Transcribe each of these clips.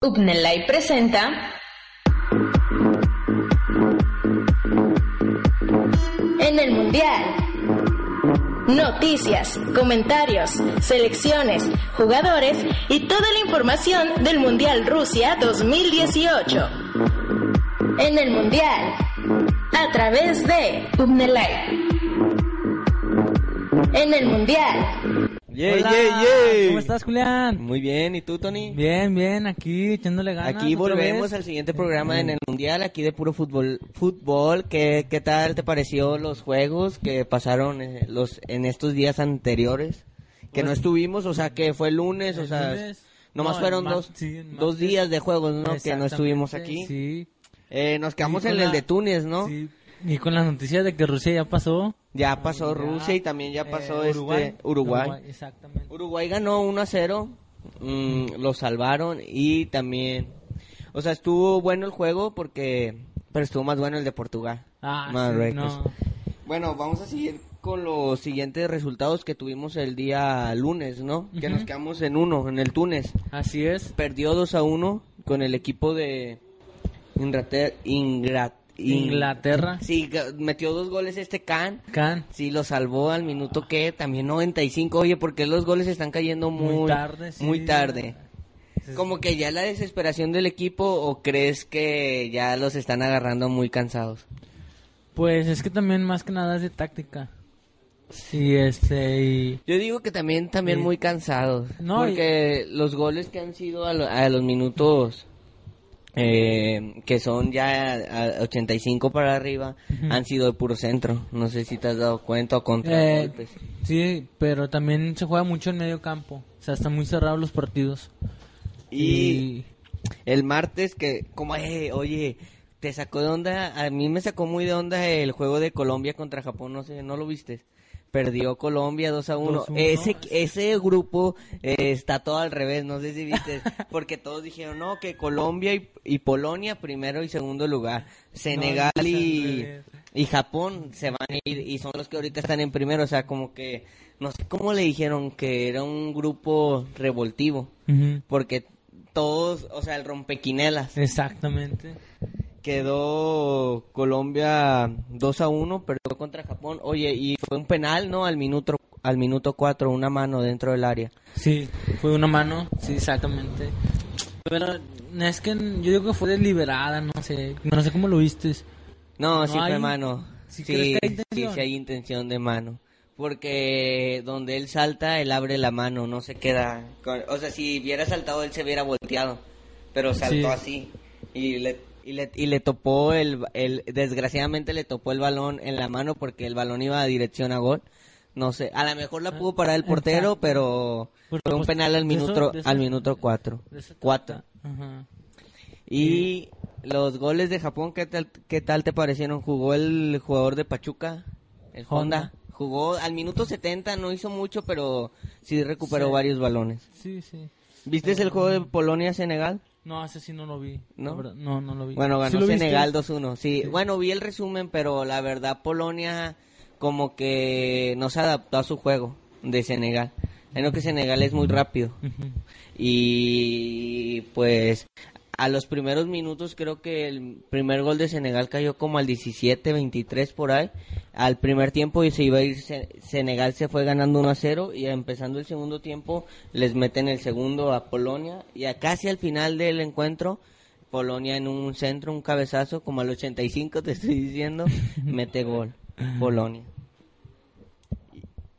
Upnelay presenta En el Mundial. Noticias, comentarios, selecciones, jugadores y toda la información del Mundial Rusia 2018. En el Mundial. A través de Upnelay. En el Mundial. Yeah, Hola, yeah, yeah. ¿Cómo estás, Julián? Muy bien, ¿y tú, Tony? Bien, bien, aquí echándole ganas. Aquí volvemos al siguiente programa en el Mundial, aquí de puro fútbol. Fútbol, ¿qué, qué tal te pareció los juegos que pasaron eh, los en estos días anteriores? Que no Pues- estuvimos, o sea, que fue el lunes, o sea, lunes. nomás No, fueron dos, sí, dos días de juegos, ¿no? Que no estuvimos aquí. Sí. Eh, nos quedamos Sí, en el de Túnez, ¿no? Sí. Y con las noticias de que Rusia ya pasó. Ya pasó Rusia y también ya pasó eh, este Uruguay. Exactamente. Uruguay ganó 1 a 0, mm, lo salvaron y también, o sea, estuvo bueno el juego porque, pero estuvo más bueno el de Portugal. Ah, sí, no. Bueno, vamos a seguir con los siguientes resultados que tuvimos el día lunes, ¿no? Que nos quedamos en uno, en el Túnez. Así es. Perdió 2 a 1 con el equipo de Inglaterra. Ingrat- In- Inglaterra. Sí, metió dos goles este Can. Can. Sí, lo salvó al minuto que también 95. Oye, porque los goles están cayendo muy, Muy tarde, sí. Muy tarde. Como que ya la desesperación del equipo o crees que ya los están agarrando muy cansados. Pues es que también más que nada es de táctica. Y este, y... Yo digo que también también Sí. muy cansados. No, porque los goles que han sido a, lo- a los minutos eh, que son ya a 85 para arriba han sido de puro centro. No sé si te has dado cuenta o contra Eh, golpes. sí, pero también se juega mucho en medio campo. O sea, están muy cerrados los partidos. Y el martes que, como, eh, oye, te sacó de onda, a mí me sacó muy de onda el juego de Colombia contra Japón, no sé, ¿no lo viste? Perdió Colombia 2 a 1. 2-1. Ese, ese grupo eh, está todo al revés, no sé si viste, porque todos dijeron, no, que Colombia y, y Polonia primero y segundo lugar. Senegal No, y, y Japón se van a ir y son los que ahorita están en primero, o sea, como que, no sé cómo le dijeron que era un grupo revoltivo porque todos, o sea, el rompequinelas. Exactamente. Quedó Colombia 2 a 1, perdió contra Japón. Oye, y fue un penal, ¿no? Al minuto al minuto 4, una mano dentro del área. Sí, fue una mano, sí, exactamente. Pero es que yo digo que fue deliberada, no sé, no sé cómo lo viste. No, ¿No sí hay? fue mano. ¿Sí Sí, hay sí, hay intención de mano. Porque donde él salta, él abre la mano, no se queda. con- o sea, si hubiera saltado, él se hubiera volteado. Pero saltó Sí. así. Y le, y le, y le topó el, el. Desgraciadamente le topó el balón en la mano porque el balón iba a dirección a gol. No sé, a lo mejor la pudo parar el portero, pero fue un pues, penal al minuto, al minuto cuatro. Cuatro. Y los goles de Japón, ¿qué tal, qué tal te parecieron? ¿Jugó el jugador de Pachuca? El Honda. Honda. Jugó al minuto 70, no hizo mucho, pero sí recuperó Sí. varios balones. Sí, sí. ¿Viste el juego de Polonia-Senegal? No, ese sí no lo vi. ¿No? verdad, No, no lo vi. Bueno, ¿Sí ganó? Senegal 2-1. Sí. bueno, vi el resumen, pero la verdad Polonia como que no se adaptó a su juego de Senegal. Creo que Senegal es muy rápido. Y pues a los primeros minutos creo que el primer gol de Senegal cayó como al 17, 23 por ahí. Al primer tiempo y se iba a ir Se- Senegal se fue ganando 1 a 0 y empezando el segundo tiempo les meten el segundo a Polonia y a casi al final del encuentro Polonia en un centro, un cabezazo como al 85 te estoy diciendo, mete gol Polonia.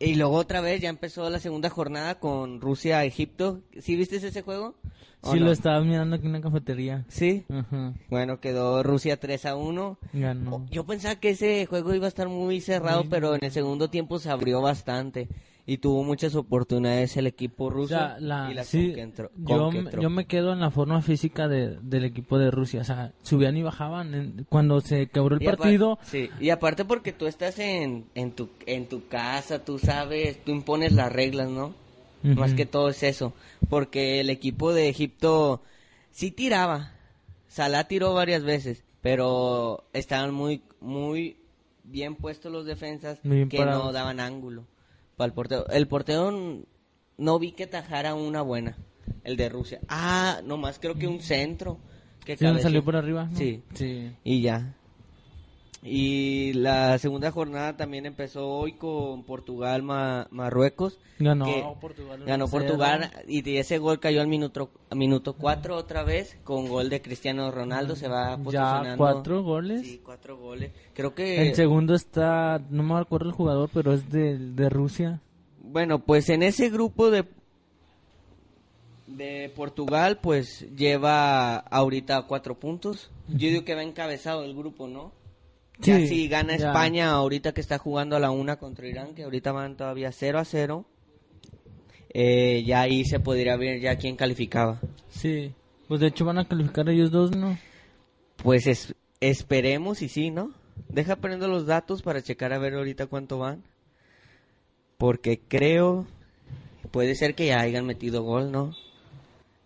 Y luego otra vez ya empezó la segunda jornada con Rusia-Egipto. ¿Sí viste ese juego? ¿O Sí, no? lo estaba mirando aquí en la cafetería. Sí. Ajá. Bueno, quedó Rusia 3 a 1. Ganó. Oh, Yo pensaba que ese juego iba a estar muy cerrado, pero en el segundo tiempo se abrió bastante. y tuvo muchas oportunidades el equipo O ruso sea, la, y las sí, conquistó- yo, yo me quedo en la forma física de, del equipo de Rusia. O sea, subían y bajaban. en- cuando se quebró el Y partido, sí, y aparte porque tú estás en, en, tu, en tu casa, tú sabes, tú impones las reglas, ¿no? Más que todo es eso. Porque el equipo de Egipto sí tiraba. Salah tiró varias veces, pero estaban muy, muy bien puestos los defensas que no daban ángulo para el portero. El portero no vi que tajara una buena, el de Rusia. Ah, nomás creo que un centro. Que ¿sí salió por arriba? ¿no? Sí. Sí. Y ya. Y la segunda jornada también empezó hoy con Portugal, Ma- Marruecos. Ganó que Portugal. Ganó 1-0. Portugal y ese gol cayó al minuto minuto 4 otra vez con gol de Cristiano Ronaldo. Se va posicionando. Ya cuatro goles. Sí, cuatro goles. Creo que... El segundo está, no me acuerdo el jugador, pero es de, de Rusia. Bueno, pues en ese grupo de de Portugal, pues lleva ahorita cuatro puntos. Yo digo que va encabezado el grupo, ¿no? Ya si gana ya. España ahorita que está jugando a la una contra Irán, que ahorita van todavía 0 a 0, eh, ya ahí se podría ver ya quién calificaba. Sí. Pues de hecho van a calificar ellos dos, ¿no? Pues es- esperemos y sí, ¿no? Deja poniendo los datos para checar a ver ahorita cuánto van. Porque creo, puede ser que ya hayan metido gol, ¿no?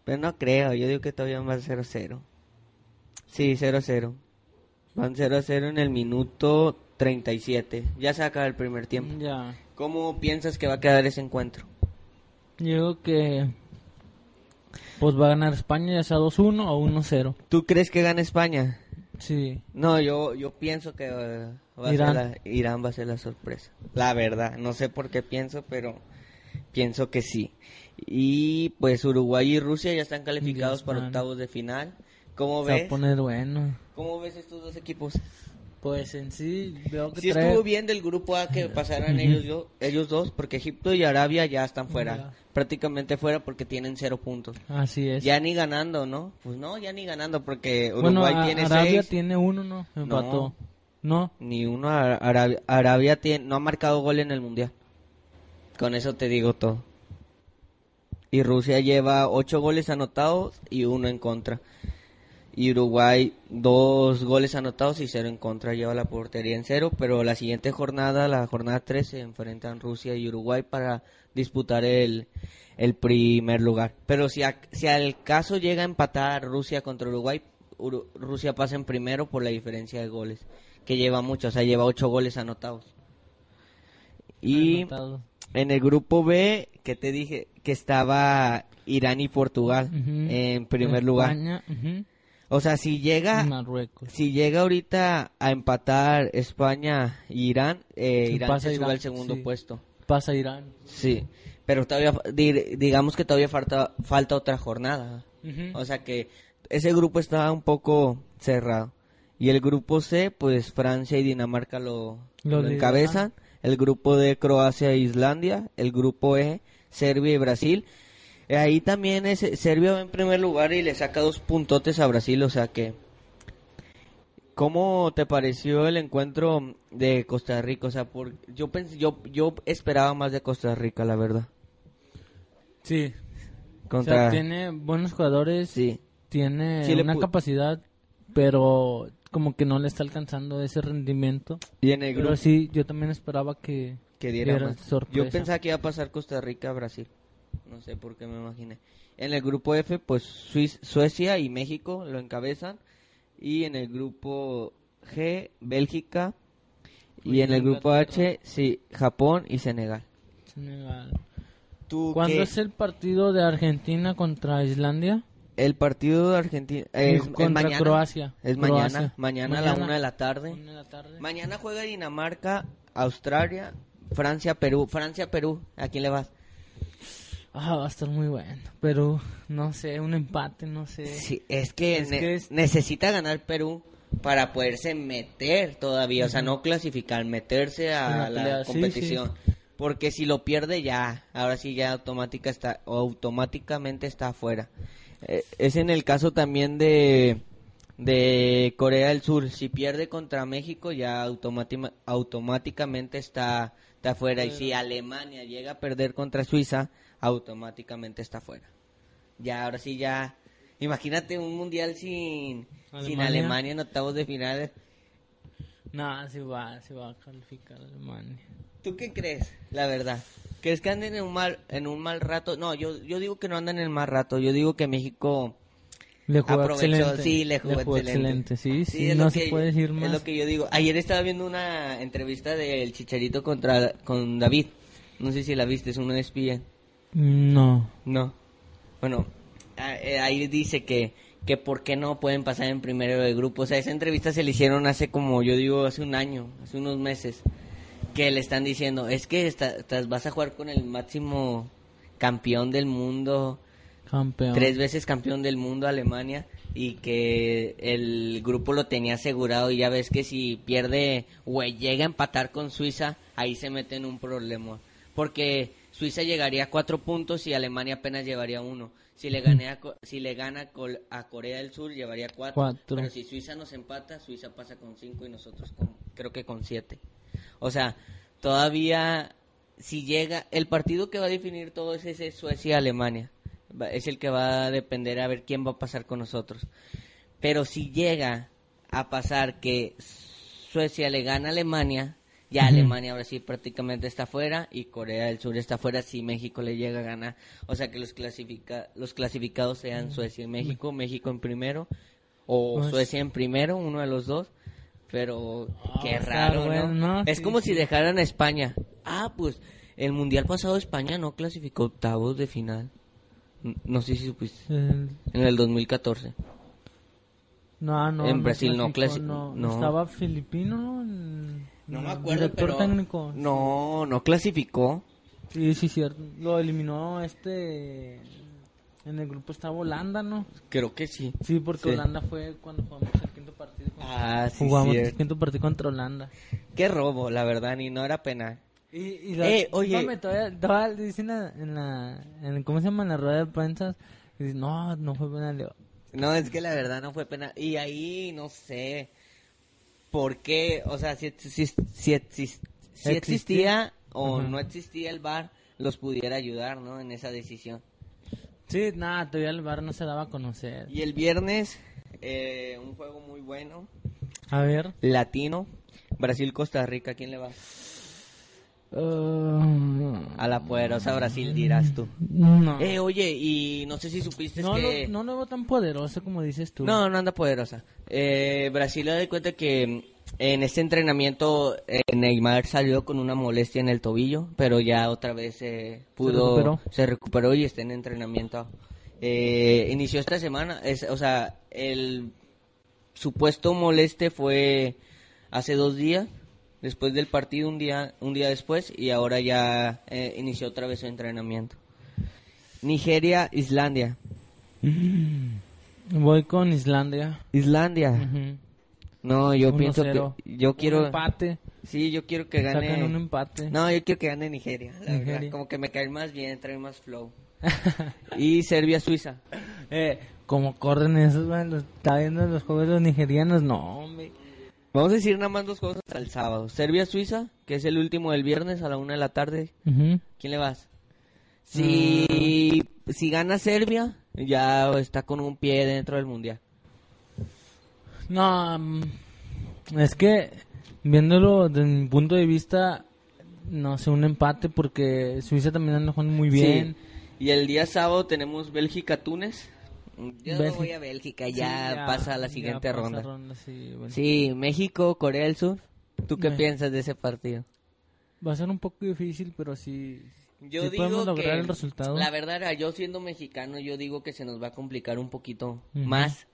Pero no creo, yo digo que todavía van 0-0. Sí, 0-0. Van 0-0 en el minuto 37. Ya se acaba el primer tiempo. Ya. ¿Cómo piensas que va a quedar ese encuentro? Yo que pues va a ganar España ya sea 2-1 o 1-0. ¿Tú crees que gana España? Sí. No, yo, yo pienso que eh, va a Irán. ser la- Irán va a ser la sorpresa. La verdad, no sé por qué pienso, pero pienso que sí. Y pues Uruguay y Rusia ya están calificados Ya para están. octavos de final. ¿Cómo Se va ves? a poner bueno. ¿Cómo ves estos dos equipos? Pues en sí veo que Si trae... estuvo bien del grupo A que pasaran ellos, yo- ellos dos, porque Egipto y Arabia ya están fuera. Prácticamente fuera porque tienen cero puntos. Así es. Ya ni ganando, ¿no? Pues no, ya ni ganando porque Uruguay bueno, a- tiene Arabia seis. tiene uno, ¿no? Empató. No. Ni uno. Ara- Arabia, Arabia tiene, no ha marcado gol en el mundial. Con eso te digo todo. Y Rusia lleva ocho goles anotados y uno en contra. Y Uruguay dos goles anotados y cero en contra. Lleva la portería en cero. Pero la siguiente jornada, la jornada 13, se enfrentan Rusia y Uruguay para disputar el, el primer lugar. Pero si, a- si al caso llega a empatar Rusia contra Uruguay, Uru- Rusia pasa en primero por la diferencia de goles. Que lleva mucho, o sea, lleva ocho goles anotados. Y Anotado. en el grupo B, que te dije que estaba Irán y Portugal en primer lugar. España, ujú. O sea, si llega, Marruecos. si llega ahorita a empatar España y Irán, eh, Sí, Irán pasa se sube Irán, al segundo sí. puesto. Pasa Irán. Sí, pero todavía, di- digamos que todavía falta, falta otra jornada. O sea que ese grupo está un poco cerrado. Y el grupo C, pues Francia y Dinamarca lo, Lo lo encabezan. El grupo D, Croacia e Islandia. El grupo E, Serbia y Brasil. Eh, Ahí también es, Serbia va en primer lugar y le saca dos puntotes a Brasil. O sea que... ¿Cómo te pareció el encuentro de Costa Rica? O sea, por, yo, pensé, yo, yo esperaba más de Costa Rica, la verdad. Sí. Contra... O sea, tiene buenos jugadores. Sí. Tiene Sí le una capacidad, pero como que no le está alcanzando ese rendimiento. Y en el grupo... Pero sí, yo también esperaba que, que diera diera más. sorpresa. Yo pensaba que iba a pasar Costa Rica a Brasil. No sé por qué me imaginé. En el grupo F, pues Suiz- Suecia y México lo encabezan. Y en el grupo G, Bélgica. Y en el grupo. H, sí, Japón y Senegal. Senegal. ¿Tú ¿Cuándo qué? es el partido de Argentina contra Islandia? El partido de Argentina es, es contra mañana. Croacia. Es mañana. Croacia. Mañana a la una de la tarde. Una de la tarde. Mañana juega Dinamarca, Australia, Francia, Perú. Francia, Perú. ¿A quién le vas? Ah, va a estar muy bueno. Pero, no sé, un empate, no sé. Sí, es que, Es ne- que es- necesita ganar Perú para poderse meter todavía, o sea, no clasificar, meterse a la la pelea, sí, competición. Porque si lo pierde ya, ahora sí ya automática está, automáticamente está afuera. Eh, es en el caso también de, de Corea del Sur. Si pierde contra México ya automáticamente está está fuera. Y si Alemania llega a perder contra Suiza, automáticamente está fuera. Ya, ahora sí, ya. Imagínate un mundial sin sin Alemania. Alemania en octavos de finales. No, sí va, sí va a calificar Alemania. ¿Tú qué crees? La verdad. ¿Crees que anden en un mal, en un mal rato? No, yo, yo digo que no andan en mal rato. Yo digo que México Le jugó aprovechó. excelente. Sí, le jugó, excelente. Sí, sí, es no se puede decir Es más. lo que yo digo. Ayer estaba viendo una entrevista del Chicharito contra con David. No sé si la viste, es uno de ESPN. No. No. Bueno, eh, ahí dice que, que por qué no pueden pasar en primero de grupo. O sea, esa entrevista se le hicieron hace como, yo digo, hace un año, hace unos meses. Que le están diciendo, es que estás- vas a jugar con el máximo campeón del mundo, Campeón. tres veces campeón del mundo Alemania y que el grupo lo tenía asegurado y ya ves que si pierde o llega a empatar con Suiza, ahí se mete en un problema. Porque Suiza llegaría a cuatro puntos y Alemania apenas llevaría uno. Si le, a Co- si le gana col- a Corea del Sur, llevaría cuatro. Cuatro. Pero si Suiza nos empata, Suiza pasa con cinco y nosotros con, creo que con siete. O sea, todavía si llega, el partido que va a definir todo es ese Suecia-Alemania. Es el que va a depender a ver quién va a pasar con nosotros. Pero si llega a pasar que Suecia le gana a Alemania, ya. Alemania ahora sí prácticamente está fuera y Corea del Sur está fuera si México le llega a ganar. O sea que los, clasifica los clasificados sean Suecia y México, México en primero o Pues- Suecia en primero, uno de los dos. Pero Ah, qué raro, bueno, ¿no? ¿no? Es Sí, como sí. si dejaran a España. Ah, pues el mundial pasado España no clasificó octavos de final. No sé si supiste. El- En el 2014. No, no. En Brasil no clasificó, clasi- no. no. Estaba filipino, No me el acuerdo, Director pero... técnico. No, no clasificó. Sí, sí, cierto. Lo eliminó este. En el grupo estaba Holanda, ¿no? Creo que sí. Sí, porque Sí. Holanda fue cuando jugamos el quinto partido. Ah, sí, jugamos el cierto. quinto partido contra Holanda. Qué robo, la verdad, ni no era penal. Y, y Eh, oye. Espérame, todavía, todavía dicen en la, en ¿Cómo se llama? En la rueda de prensa. dicen, no, no fue penal. No, es que la verdad no fue penal. Y ahí, no sé, por qué, o sea, si, si, si, si exis- si Existía. o no existía el VAR, los pudiera ayudar, ¿no? En esa decisión. Sí, nada, todavía el bar no se daba a conocer. Y el viernes, eh, un juego muy bueno, A ver. latino, Brasil-Costa Rica, ¿quién le va? Uh, A la poderosa Brasil, dirás tú. no. Eh, oye, y no sé si supiste no, que... no lo veo tan poderoso como dices tú. No, no anda poderosa. Eh, Brasil da de cuenta que en este entrenamiento eh, Neymar salió con una molestia en el tobillo, pero ya otra vez eh, pudo, recuperó? se recuperó y está en entrenamiento. Eh, inició esta semana, es, o sea, el supuesto moleste fue hace dos días, después del partido un día, un día después y ahora ya eh, inició otra vez su entrenamiento. Nigeria, Islandia. Voy con Islandia. Islandia. Ujú. No, yo 1-0. pienso que yo Un quiero empate. Sí, yo quiero que gane Sacan un empate. No, yo quiero que gane Nigeria, la Nigeria. verdad, como que me cae más bien, trae más flow. y Serbia Suiza. eh, como corren esos, los- está viendo los juegos de los nigerianos, no, hombre. Vamos a decir nada más dos cosas al sábado. Serbia Suiza, que es el último del viernes a la una de la tarde. ¿Quién le vas? Si Mm. si gana Serbia, ya está con un pie dentro del mundial. No, es que viéndolo desde mi punto de vista, no sé, un empate porque Suiza también anda jugando muy bien. Sí. Y el día sábado tenemos Bélgica-Túnez. Yo Bélgica. voy a Bélgica, Sí, ya, pasa a la ya siguiente pasa ronda. sí, bueno. Sí, México, Corea del Sur. ¿Tú qué piensas de ese partido? Va a ser un poco difícil, pero sí, Yo sí digo podemos lograr que el resultado. la verdad, yo siendo mexicano, yo digo que se nos va a complicar un poquito Ujú. más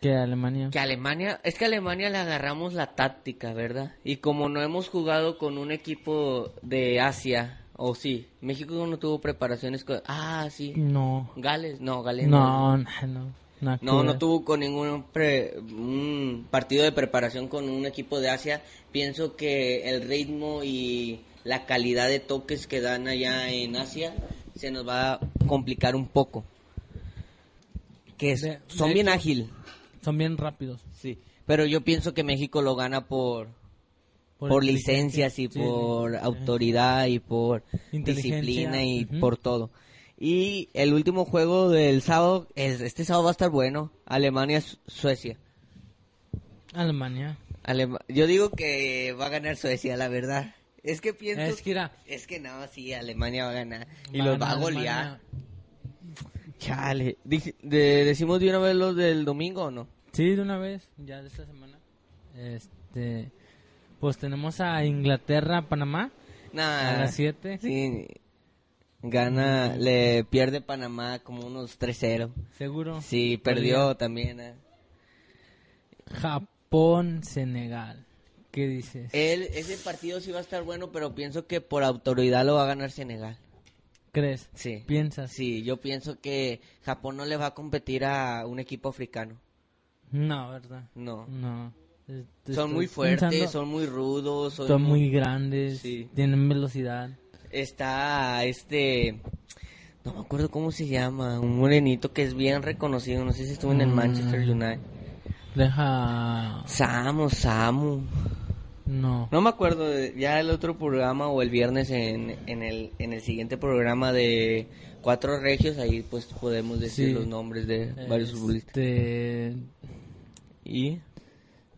Que Alemania. que Alemania. Es que a Alemania le agarramos la táctica, ¿verdad? Y como no hemos jugado con un equipo de Asia, o sí, México no tuvo preparaciones con... Ah, sí. No, Gales, no, Gales no, no, no. No, no ver. tuvo con ningún pre- un partido de preparación con un equipo de Asia. Pienso que el ritmo y la calidad de toques que dan allá en Asia se nos va a complicar un poco. Que es- De- son de bien ágil, Son bien rápidos. sí. Pero yo pienso que México lo gana por por, licencias y sí, por sí. autoridad y por disciplina y por todo. Y el último juego del sábado, es- este sábado va a estar bueno, Alemania-Suecia. Alemania. Alema- Yo digo que va a ganar Suecia, la verdad. Es que pienso... Es que Es que no, sí, Alemania va a ganar. Y va los va a golear. Alemania. Chale. De- ¿Decimos de una vez los del domingo o no? Sí, de una vez, ya de esta semana. Este, pues tenemos a Inglaterra, Panamá, Nah. a las 7. Sí. Gana, le pierde Panamá como unos 3-0. Seguro. Sí, perdió también. eh. Japón, Senegal. ¿Qué dices? Él, ese partido sí va a estar bueno, pero pienso que por autoridad lo va a ganar Senegal. ¿Crees? Sí. ¿Piensas? Sí, yo pienso que Japón no le va a competir a un equipo africano. No, ¿verdad? No. No. Es- te Son muy fuertes, pensando- son muy rudos. Son, son muy grandes, Sí. tienen velocidad. Está este... No me acuerdo cómo se llama. Un morenito que es bien reconocido. No sé si estuvo en el Mm. Manchester United. Deja... Samu, Samu. No. No me acuerdo, de- ya el otro programa o el viernes en, en, el, en el siguiente programa de Cuatro Regios, ahí pues podemos decir Sí. los nombres de varios futbolistas. Este... ¿Y?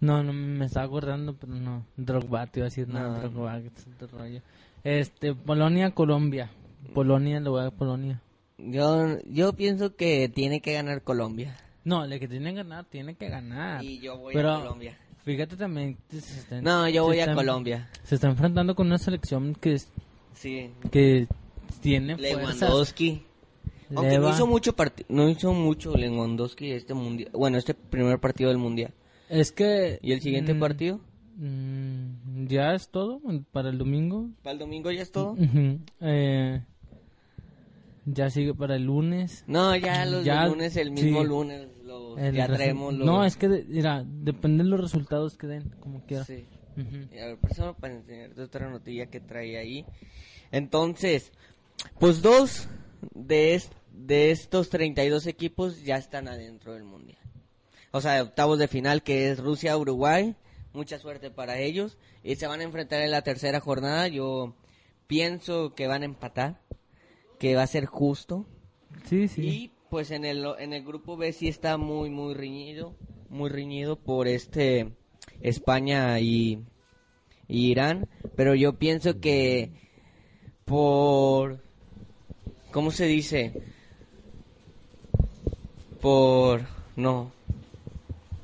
No, no me estaba acordando, pero no. Drogba, te iba a decir nada. No. Drogba, que es otro rollo. Este, Polonia, Colombia. Polonia, le voy a Polonia. Yo, yo pienso que tiene que ganar Colombia. No, el que tiene que ganar, tiene que ganar. Y yo voy Pero, a Colombia. Fíjate también. se No, yo voy a Colombia. Se está enfrentando con una selección que, es- Sí. que tiene fuerzas. Lewandowski. Aunque Leva- no hizo mucho no hizo mucho Lewandowski este mundial, bueno, este primer partido del mundial. Es que... ¿Y el siguiente mm, partido? mm, ya es todo para el domingo. ¿Para el domingo ya es todo? Eh, ya sigue para el lunes. No, ya los Ya, lunes, el mismo sí. lunes, los, El ya traemos los... No, es que, de- mira, depende de los resultados que den, como quiera. Sí. Ujú. Y a ver, persona para enseñarte otra notilla que trae ahí. Entonces, pues dos de, es- de estos 32 equipos ya están adentro del mundial. O sea, octavos de final que es Rusia-Uruguay. Mucha suerte para ellos. Y se van a enfrentar en la tercera jornada. Yo pienso que van a empatar. Que va a ser justo. Sí, sí. Y pues en el, en el grupo B sí está muy, muy riñido, muy riñido por este España y, y Irán, pero yo pienso que por, ¿cómo se dice? Por, no,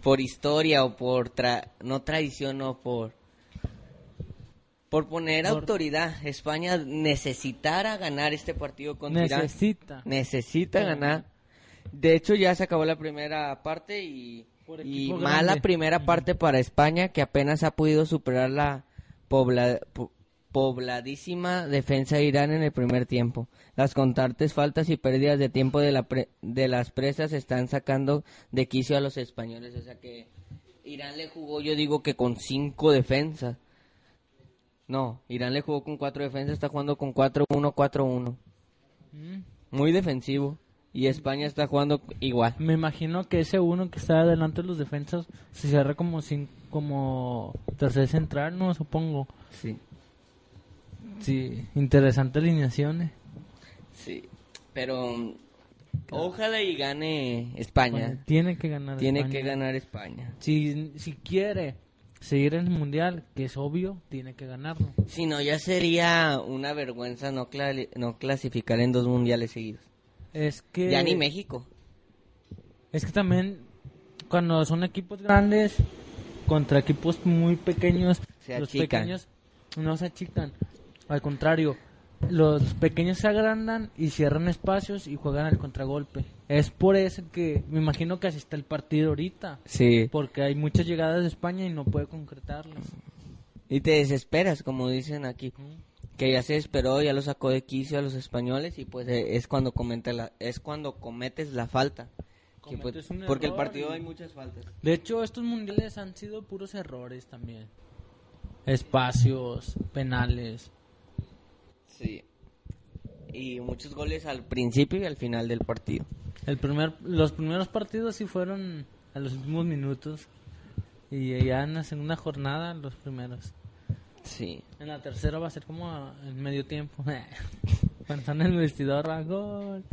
por historia o por, tra- no tradición, no, por, por poner Por- autoridad. España necesitara ganar este partido contra Irán. Necesita. Necesita ganar. De hecho, ya se acabó la primera parte y, y mala grande. primera parte para España, que apenas ha podido superar la pobla- po- pobladísima defensa de Irán en el primer tiempo. Las constantes faltas y pérdidas de tiempo de, la pre- de las presas están sacando de quicio a los españoles. O sea que Irán le jugó, yo digo que con cinco defensas. No, Irán le jugó con cuatro defensas, está jugando con 4-1-4-1. Mm. Muy defensivo. Y España está jugando igual. Me imagino que ese uno que está delante de los defensas se cierra como sin, como tercer central, no supongo. Sí. Sí, interesante alineaciones. Sí. Pero mm, ojalá y gane España. Tiene que ganar. Tiene España. que ganar España. Si, si quiere seguir en el mundial, que es obvio, tiene que ganarlo. Si no, ya sería una vergüenza no, cla- no clasificar en dos mundiales seguidos. Es que Ya ni México. Es que también cuando son equipos grandes contra equipos muy pequeños, Se los pequeños no se achican. Al contrario, los pequeños se agrandan y cierran espacios y juegan al contragolpe. Es por eso que me imagino que así está el partido ahorita. Sí. Porque hay muchas llegadas de España y no puede concretarlas. Y te desesperas, como dicen aquí. Que ya se esperó, ya lo sacó de quicio a los españoles y pues eh, es cuando comete la, es cuando cometes la falta. Que, pues, porque el partido y- hay muchas faltas. De hecho, estos mundiales han sido puros errores también. Espacios, penales. Sí. Y muchos goles al principio y al final del partido. El primer, los primeros partidos sí fueron a los últimos minutos y ya en la segunda jornada los primeros. Sí. En la tercera va a ser como en medio tiempo. Cuando en el vestidor, a gol.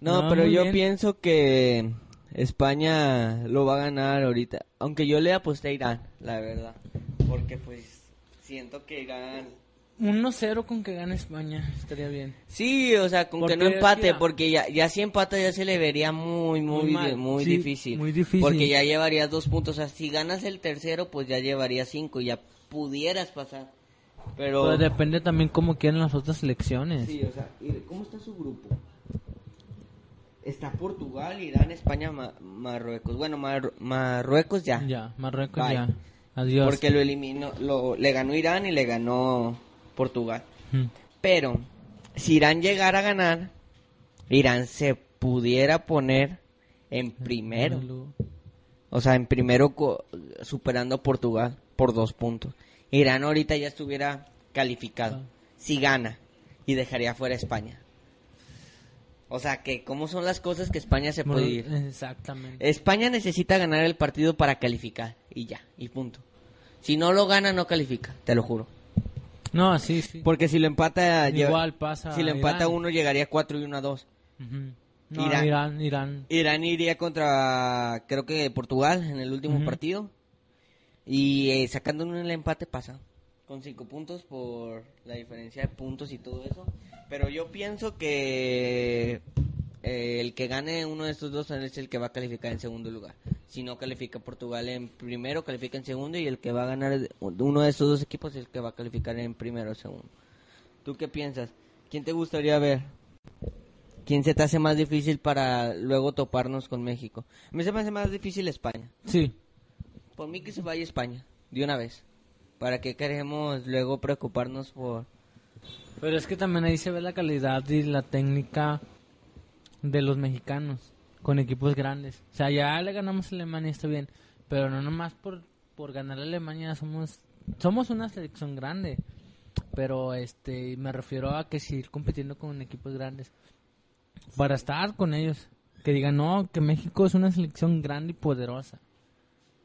No, No, pero yo bien. pienso que España lo va a ganar ahorita. Aunque yo le aposté a Irán, la verdad. Porque pues siento que Irán... 1-0 con que gane España, estaría bien. Sí, o sea, con que no empate, que- porque ya, ya si empata ya se le vería muy, muy, Muy sí, difícil. muy difícil. Porque ya llevarías dos puntos. O sea, si ganas el tercero, pues ya llevarías cinco y ya pudieras pasar. Pero... Pero depende también cómo quieren las otras selecciones. Sí, o sea, ¿y ¿cómo está su grupo? Está Portugal, Irán, España, Ma- Marruecos. Bueno, Mar- Marruecos ya. Ya, Marruecos Bye. ya. Adiós. Porque lo eliminó, lo, le ganó Irán y le ganó Portugal. Mm. Pero, si Irán llegara a ganar, Irán se pudiera poner en primero. O sea, en primero superando a Portugal por dos puntos. Irán ahorita ya estuviera calificado. Ah. Si gana. Y dejaría fuera a España. O sea, que cómo son las cosas que España se puede ir. Exactamente. España necesita ganar el partido para calificar. Y ya, y punto. Si no lo gana, no califica, te lo juro. No, sí, sí. Porque si lo empata... lleva- Igual pasa Si lo empata Irán. uno, llegaría 4 y 1 a 2. Ujú. No, Irán. Irán. Irán, Irán iría contra, creo que Portugal en el último partido. Y eh, sacando un el empate pasa. Con cinco puntos por la diferencia de puntos y todo eso. Pero yo pienso que eh, el que gane uno de estos dos es el que va a calificar en segundo lugar. Si no califica Portugal en primero, califica en segundo. Y el que va a ganar uno de estos dos equipos es el que va a calificar en primero o segundo. ¿Tú qué piensas? ¿Quién te gustaría ver? ¿Quién se te hace más difícil para luego toparnos con México? A mí se me hace más difícil España. Sí. Por mí que se vaya España, de una vez. ¿Para qué queremos luego preocuparnos por... Pero es que también ahí se ve la calidad y la técnica de los mexicanos con equipos grandes. O sea, ya le ganamos a Alemania, está bien. Pero no nomás por, por ganar a Alemania somos somos una selección grande. Pero este me refiero a que seguir compitiendo con equipos grandes. Para estar con ellos. Que digan, no, que México es una selección grande y poderosa.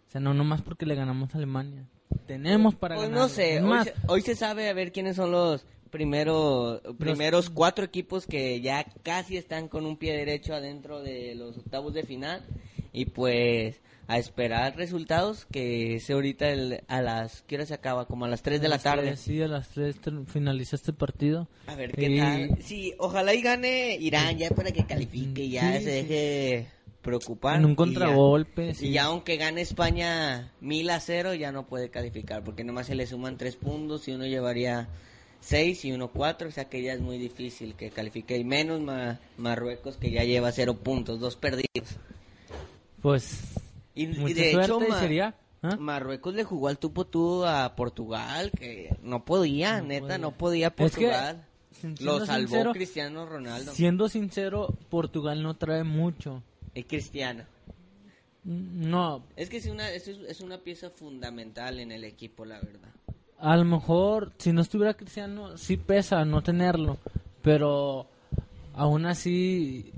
O sea, no nomás porque le ganamos a Alemania. Tenemos para Pues ganar. no sé, hoy más, se, hoy se sabe a ver quiénes son los primeros, primeros cuatro equipos que ya casi están con un pie derecho adentro de los octavos de final. Y pues a esperar resultados que sé ahorita el- a las... ¿Qué hora se acaba? Como a las 3 de la tarde. Sí, a las 3 finaliza este partido. A ver qué Y- tal. Sí, ojalá y gane Irán ya para que califique y ya Sí, se sí. deje preocupar. En un y ya- contragolpe, Y sí. ya aunque gane España mil a cero, ya no puede calificar, porque nomás se le suman tres puntos y uno llevaría seis y uno cuatro, o sea que ya es muy difícil que califique, y menos Ma- Marruecos que ya lleva cero puntos, dos perdidos. Pues Y, de hecho, Ma- sería. ¿ah? Marruecos le jugó al tupo tú a Portugal, que no podía, No neta, podía. no podía Es que, Portugal. siendo Lo salvó sincero, Cristiano Ronaldo. Siendo sincero, Portugal no trae mucho. Es Cristiano. No, Es que es una, es, es una pieza fundamental en el equipo, la verdad. A lo mejor si no estuviera Cristiano, sí pesa no tenerlo. Pero aún así,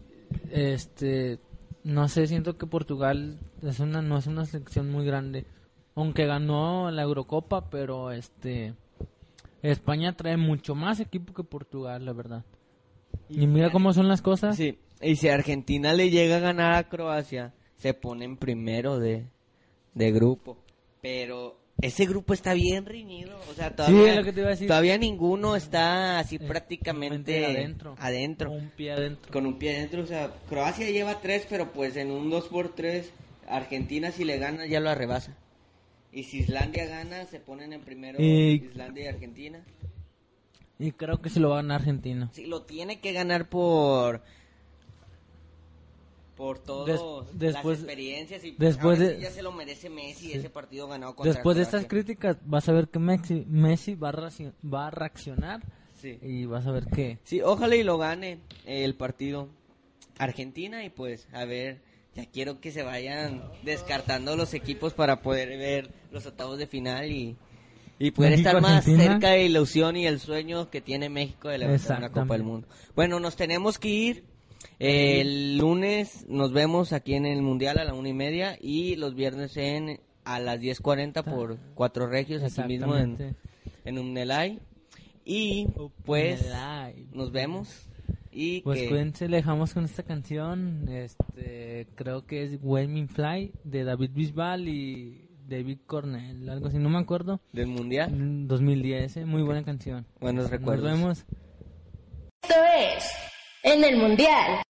este, no sé, siento que Portugal es una, no es una selección muy grande. Aunque ganó la Eurocopa, pero este, España trae mucho más equipo que Portugal, la verdad. Y mira cómo son las cosas. Sí, y si Argentina le llega a ganar a Croacia, se pone en primero de, de grupo. Pero ese grupo está bien reñido, o sea, todavía, es lo que te iba a decir. todavía ninguno está así Eh, prácticamente adentro. adentro. Un pie adentro. Con un pie adentro, o sea, Croacia lleva tres, pero pues en un 2 por 3 Argentina si le gana ya lo arrebasa. Y si Islandia gana, se ponen en primero Y- Islandia y Argentina. Y creo que se lo va a ganar Argentina. Sí, lo tiene que ganar por por todo Des- después- las experiencias y después de- sí ya se lo merece Messi ese partido ganado contra Después de estas críticas, vas a ver que Messi, Messi va, a va a reaccionar Sí. y vas a ver que... Sí, ojalá y lo gane el partido Argentina y pues a ver, ya quiero que se vayan descartando los equipos para poder ver los octavos de final y, y poder México, estar más Argentina. cerca de la ilusión y el sueño que tiene México de levantar una Copa del Mundo. Bueno, nos tenemos que ir. El lunes nos vemos aquí en el Mundial a la una y media y los viernes en a las 10.40 por Cuatro Regios, aquí mismo en, en Umnelay. Y pues Umnelay. nos vemos. Y Pues que- cuídense, le dejamos con esta canción. Este, creo que es Wayne Fly de David Bisbal y David Cornell, algo así, no me acuerdo. del Mundial. Mm, 2010, eh, muy buena canción. Buenos recuerdos. Nos vemos. Esto es En el Mundial.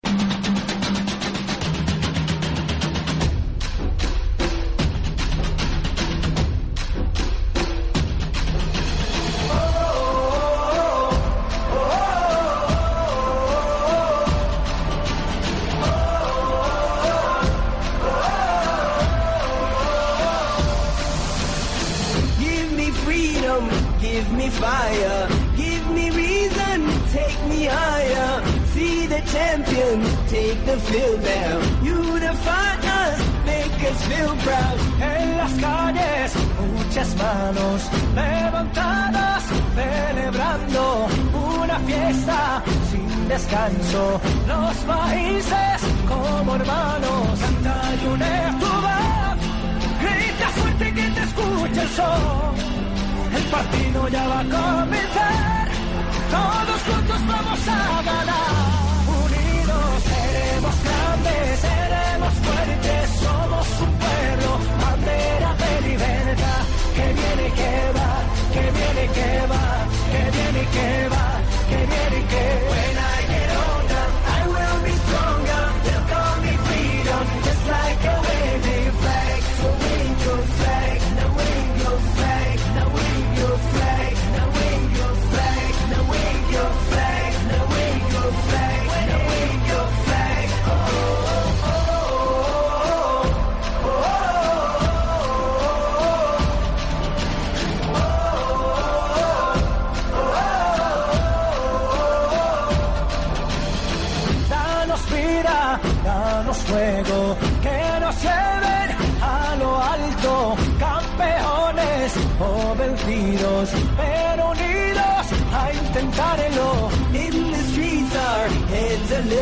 Muchas manos levantadas, celebrando una fiesta sin descanso. Los países como hermanos, canta y une tu voz. Grita fuerte que te escuche el sol. El partido ya va a comenzar. Todos juntos vamos a ganar. Unidos seremos grandes, seremos fuertes, somos un pueblo, bandera de libertad. Que viene que va, que viene que va, que viene que va, que viene que When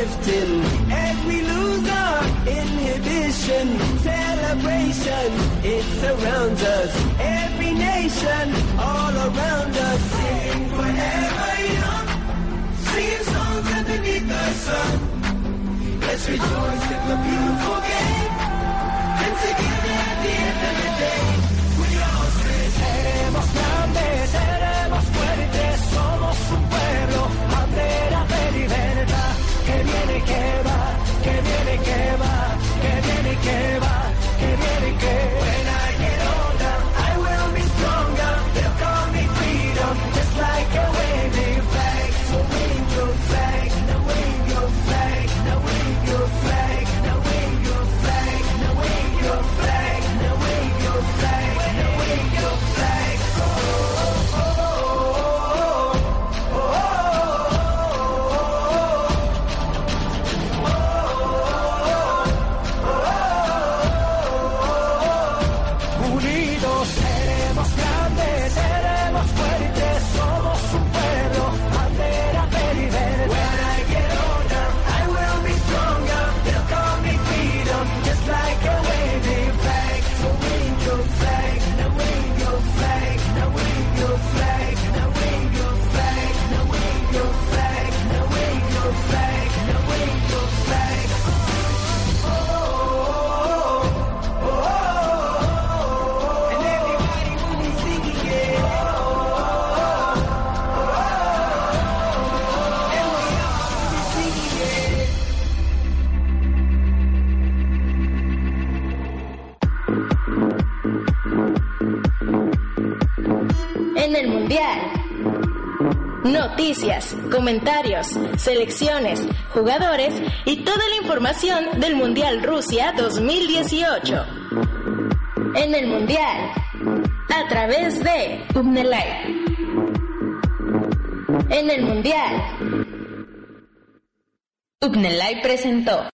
heads lifting as we lose our inhibition. Celebration, it surrounds us. Every nation, all around us, sing forever young. Singing songs underneath the sun. Let's rejoice in the beautiful game. And together at the end of the day, comentarios, selecciones, jugadores y toda la información del Mundial Rusia 2018. En el Mundial. A través de Umnelay. En el Mundial. Upnelay presentó.